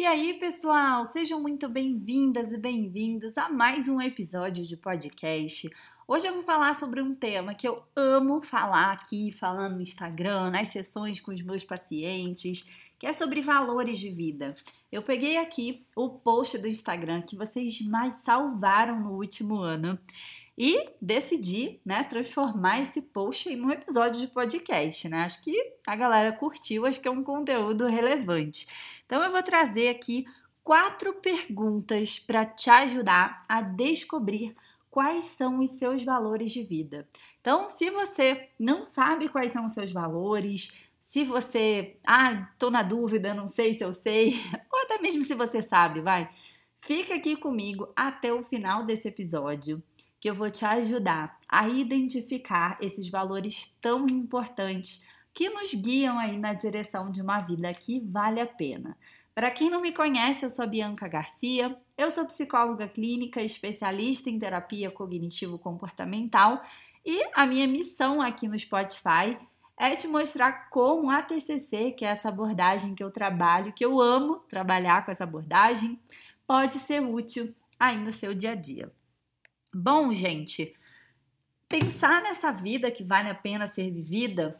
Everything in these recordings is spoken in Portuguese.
E aí, pessoal, sejam muito bem-vindas e bem-vindos a mais um episódio de podcast. Hoje eu vou falar sobre um tema que eu amo falar aqui, falando no Instagram, nas sessões com os meus pacientes, que é sobre valores de vida. Eu peguei aqui o post do Instagram que vocês mais salvaram no último ano e decidi, né, transformar esse post em um episódio de podcast, né? Acho que a galera curtiu, acho que é um conteúdo relevante. Então eu vou trazer aqui quatro perguntas para te ajudar a descobrir quais são os seus valores de vida. Então, se você não sabe quais são os seus valores, se você, ah, tô na dúvida, não sei se eu sei, ou até mesmo se você sabe, vai, fica aqui comigo até o final desse episódio que eu vou te ajudar a identificar esses valores tão importantes que nos guiam aí na direção de uma vida que vale a pena. Para quem não me conhece, eu sou Bianca Garcia, eu sou psicóloga clínica, especialista em terapia cognitivo-comportamental e a minha missão aqui no Spotify é te mostrar como a TCC, que é essa abordagem que eu trabalho, que eu amo trabalhar com essa abordagem, pode ser útil aí no seu dia a dia. Bom, gente, pensar nessa vida que vale a pena ser vivida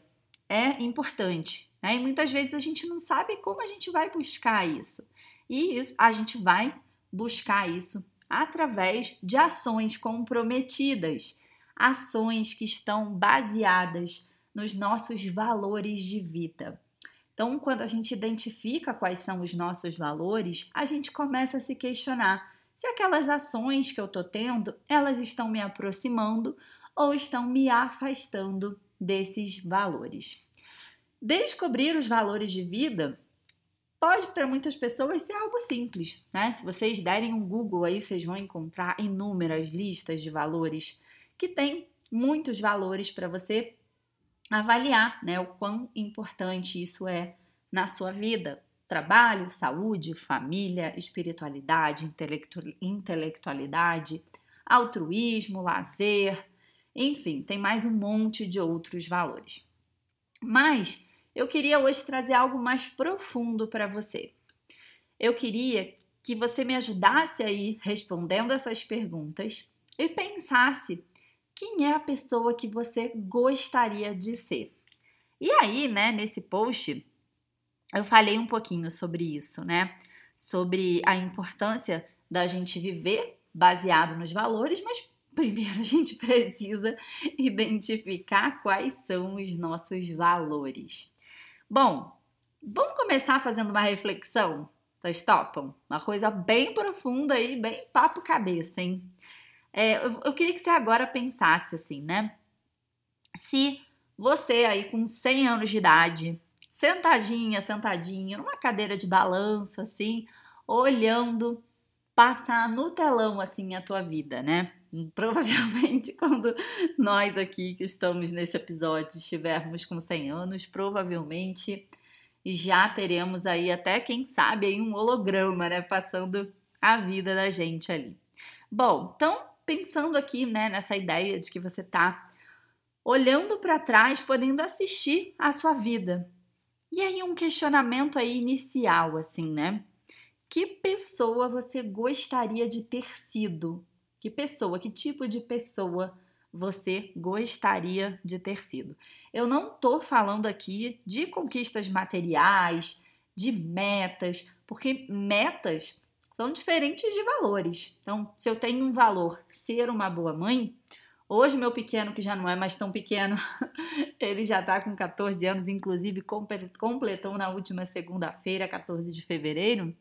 é importante, né? E muitas vezes a gente não sabe como a gente vai buscar isso. E isso, a gente vai buscar isso através de ações comprometidas, ações que estão baseadas nos nossos valores de vida. Então, quando a gente identifica quais são os nossos valores, a gente começa a se questionar se aquelas ações que eu estou tendo, elas estão me aproximando ou estão me afastando desses valores. Descobrir os valores de vida pode para muitas pessoas ser algo simples, né? Se vocês derem um Google aí, vocês vão encontrar inúmeras listas de valores que tem muitos valores para você avaliar, né, o quão importante isso é na sua vida trabalho, saúde, família, espiritualidade, intelectualidade, altruísmo, lazer, enfim, tem mais um monte de outros valores. Mas eu queria hoje trazer algo mais profundo para você. Eu queria que você me ajudasse aí respondendo essas perguntas e pensasse quem é a pessoa que você gostaria de ser. E aí, né, nesse post, eu falei um pouquinho sobre isso, né? Sobre a importância da gente viver baseado nos valores, mas primeiro a gente precisa identificar quais são os nossos valores. Bom, vamos começar fazendo uma reflexão? Vocês topam? Uma coisa bem profunda e bem papo cabeça, hein? É, eu, eu queria que você agora pensasse assim, né? Se você aí com 100 anos de idade sentadinha, sentadinho, numa cadeira de balanço, assim, olhando passar no telão, assim, a tua vida, né? Provavelmente, quando nós aqui que estamos nesse episódio estivermos com 100 anos, provavelmente já teremos aí até, quem sabe, aí um holograma, né? Passando a vida da gente ali. Bom, então, pensando aqui, né, nessa ideia de que você tá olhando para trás, podendo assistir a sua vida, e aí um questionamento aí inicial, assim, né? Que pessoa você gostaria de ter sido? Que pessoa, que tipo de pessoa você gostaria de ter sido? Eu não tô falando aqui de conquistas materiais, de metas, porque metas são diferentes de valores. Então, se eu tenho um valor ser uma boa mãe, Hoje, meu pequeno, que já não é mais tão pequeno, ele já está com 14 anos, inclusive completou na última segunda-feira, 14 de fevereiro.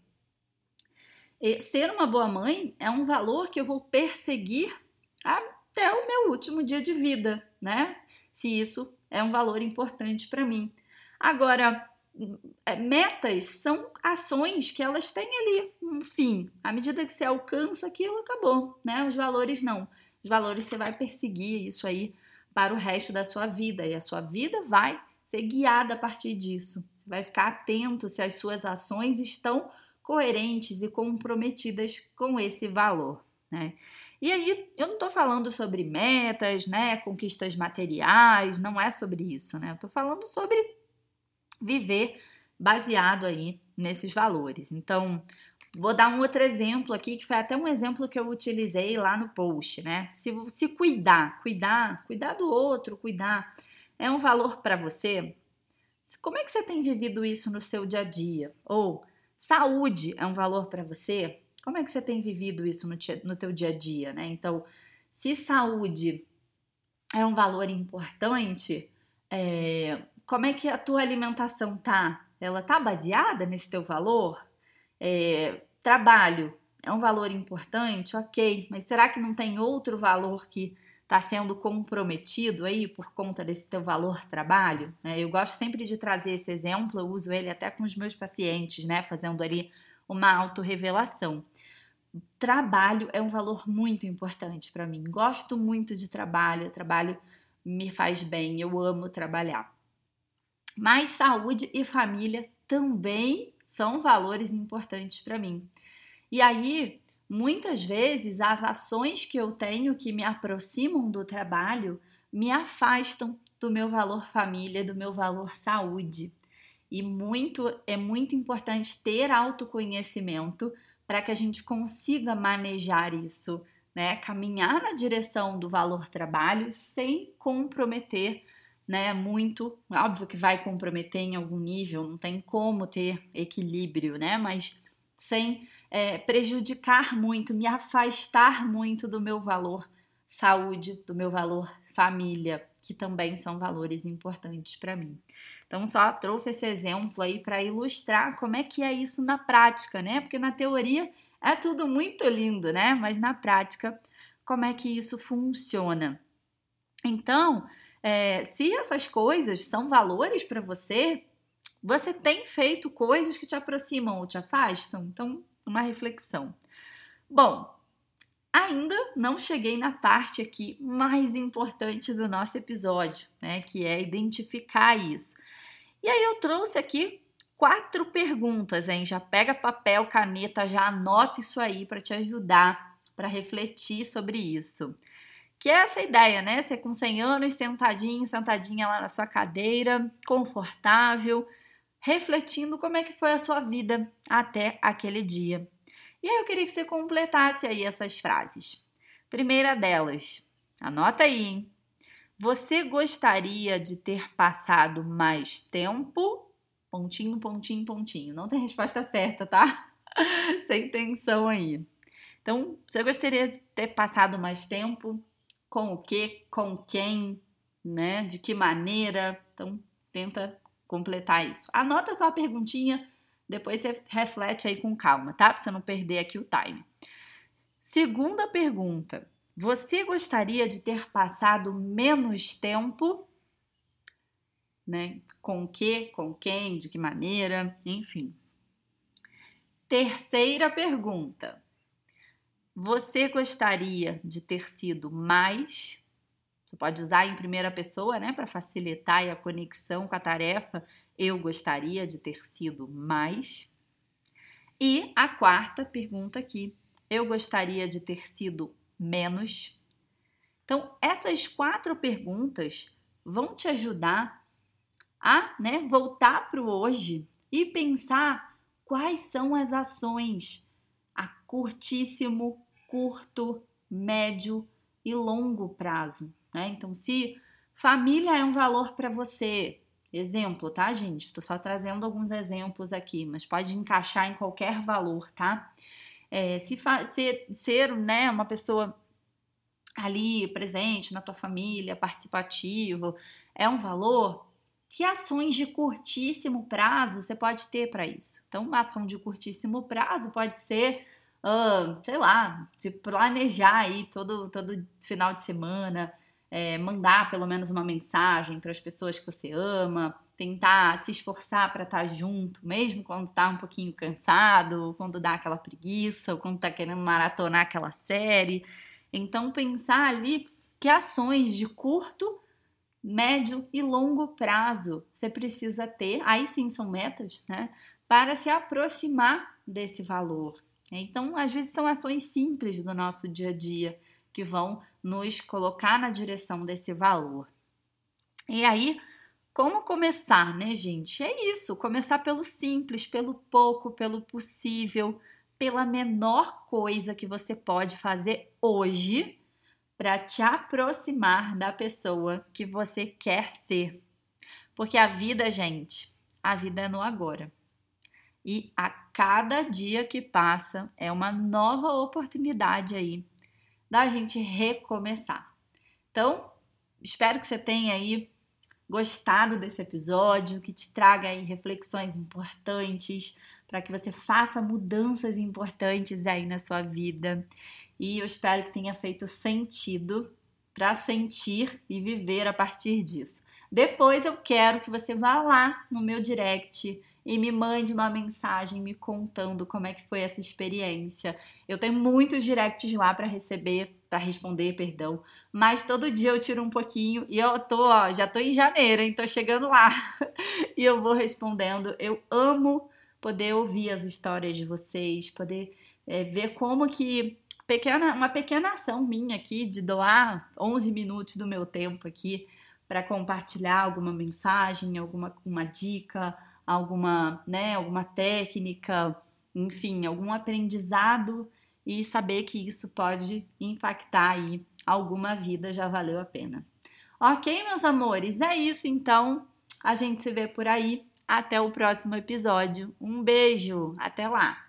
E ser uma boa mãe é um valor que eu vou perseguir até o meu último dia de vida, né? Se isso é um valor importante para mim. Agora, é, metas são ações que elas têm ali um fim. À medida que você alcança aquilo, acabou, né? Os valores não os valores você vai perseguir isso aí para o resto da sua vida e a sua vida vai ser guiada a partir disso. Você vai ficar atento se as suas ações estão coerentes e comprometidas com esse valor, né? E aí, eu não estou falando sobre metas, né, conquistas materiais, não é sobre isso, né? Eu estou falando sobre viver baseado aí nesses valores. Então, vou dar um outro exemplo aqui, que foi até um exemplo que eu utilizei lá no post, né? Se, se cuidar, cuidar, cuidar do outro, cuidar, é um valor para você? Como é que você tem vivido isso no seu dia a dia? Ou saúde é um valor para você? Como é que você tem vivido isso no, no teu dia a dia, né? Então, se saúde é um valor importante, é, como é que a tua alimentação tá? Ela tá baseada nesse teu valor? É, trabalho é um valor importante, ok, mas será que não tem outro valor que está sendo comprometido aí por conta desse teu valor trabalho? É, eu gosto sempre de trazer esse exemplo, eu uso ele até com os meus pacientes, né, fazendo ali uma autorrevelação. Trabalho é um valor muito importante para mim. Gosto muito de trabalho, trabalho me faz bem, eu amo trabalhar. Mas saúde e família também são valores importantes para mim. E aí, muitas vezes, as ações que eu tenho que me aproximam do trabalho me afastam do meu valor família, do meu valor saúde. E muito é muito importante ter autoconhecimento para que a gente consiga manejar isso, né? Caminhar na direção do valor trabalho sem comprometer né, muito, óbvio que vai comprometer em algum nível, não tem como ter equilíbrio, né, mas sem é, prejudicar muito, me afastar muito do meu valor saúde, do meu valor família, que também são valores importantes para mim. Então, só trouxe esse exemplo aí para ilustrar como é que é isso na prática, né? Porque na teoria é tudo muito lindo, né? Mas na prática, como é que isso funciona? Então, é, se essas coisas são valores para você, você tem feito coisas que te aproximam ou te afastam? Então, uma reflexão. Bom, ainda não cheguei na parte aqui mais importante do nosso episódio, né? Que é identificar isso. E aí eu trouxe aqui quatro perguntas, hein? Já pega papel, caneta, já anota isso aí para te ajudar para refletir sobre isso. Que é essa ideia, né? Você com 100 anos, sentadinho, sentadinha lá na sua cadeira, confortável, refletindo como é que foi a sua vida até aquele dia. E aí eu queria que você completasse aí essas frases. Primeira delas, anota aí, hein? Você gostaria de ter passado mais tempo? Pontinho, pontinho, pontinho. Não tem resposta certa, tá? Sem tensão aí. Então, você gostaria de ter passado mais tempo com o que, com quem, né? De que maneira. Então, tenta completar isso. Anota só a perguntinha, depois você reflete aí com calma, tá? Pra você não perder aqui o time. Segunda pergunta: Você gostaria de ter passado menos tempo? Né? Com o que, com quem, de que maneira, enfim. Terceira pergunta: você gostaria de ter sido mais? Você pode usar em primeira pessoa, né, para facilitar a conexão com a tarefa. Eu gostaria de ter sido mais. E a quarta pergunta aqui: eu gostaria de ter sido menos? Então, essas quatro perguntas vão te ajudar a né, voltar para o hoje e pensar quais são as ações a curtíssimo, curto, médio e longo prazo. Né? Então, se família é um valor para você, exemplo, tá, gente? Estou só trazendo alguns exemplos aqui, mas pode encaixar em qualquer valor, tá? É, se ser, ser né, uma pessoa ali presente na tua família, participativo, é um valor. Que ações de curtíssimo prazo você pode ter para isso? Então, uma ação de curtíssimo prazo pode ser uh, sei lá, se planejar aí todo, todo final de semana, é, mandar pelo menos uma mensagem para as pessoas que você ama, tentar se esforçar para estar tá junto, mesmo quando está um pouquinho cansado, quando dá aquela preguiça, ou quando está querendo maratonar aquela série. Então, pensar ali que ações de curto, médio e longo prazo você precisa ter, aí sim são metas, né? Para se aproximar desse valor. Então, às vezes, são ações simples do nosso dia a dia que vão nos colocar na direção desse valor. E aí, como começar, né, gente? É isso, começar pelo simples, pelo pouco, pelo possível, pela menor coisa que você pode fazer hoje para te aproximar da pessoa que você quer ser. Porque a vida, gente, a vida é no agora. E a cada dia que passa é uma nova oportunidade aí da gente recomeçar. Então, espero que você tenha aí gostado desse episódio, que te traga aí reflexões importantes para que você faça mudanças importantes aí na sua vida. E eu espero que tenha feito sentido para sentir e viver a partir disso. Depois eu quero que você vá lá no meu direct e me mande uma mensagem me contando como é que foi essa experiência. Eu tenho muitos directs lá para receber, para responder, perdão, mas todo dia eu tiro um pouquinho e eu tô, ó, já tô em janeiro, então chegando lá. e eu vou respondendo. Eu amo poder ouvir as histórias de vocês, poder é, ver como que pequena, uma pequena ação minha aqui de doar 11 minutos do meu tempo aqui para compartilhar alguma mensagem, alguma uma dica, alguma, né, alguma técnica, enfim, algum aprendizado e saber que isso pode impactar aí alguma vida já valeu a pena. Ok, meus amores, é isso então. A gente se vê por aí. Até o próximo episódio. Um beijo, até lá!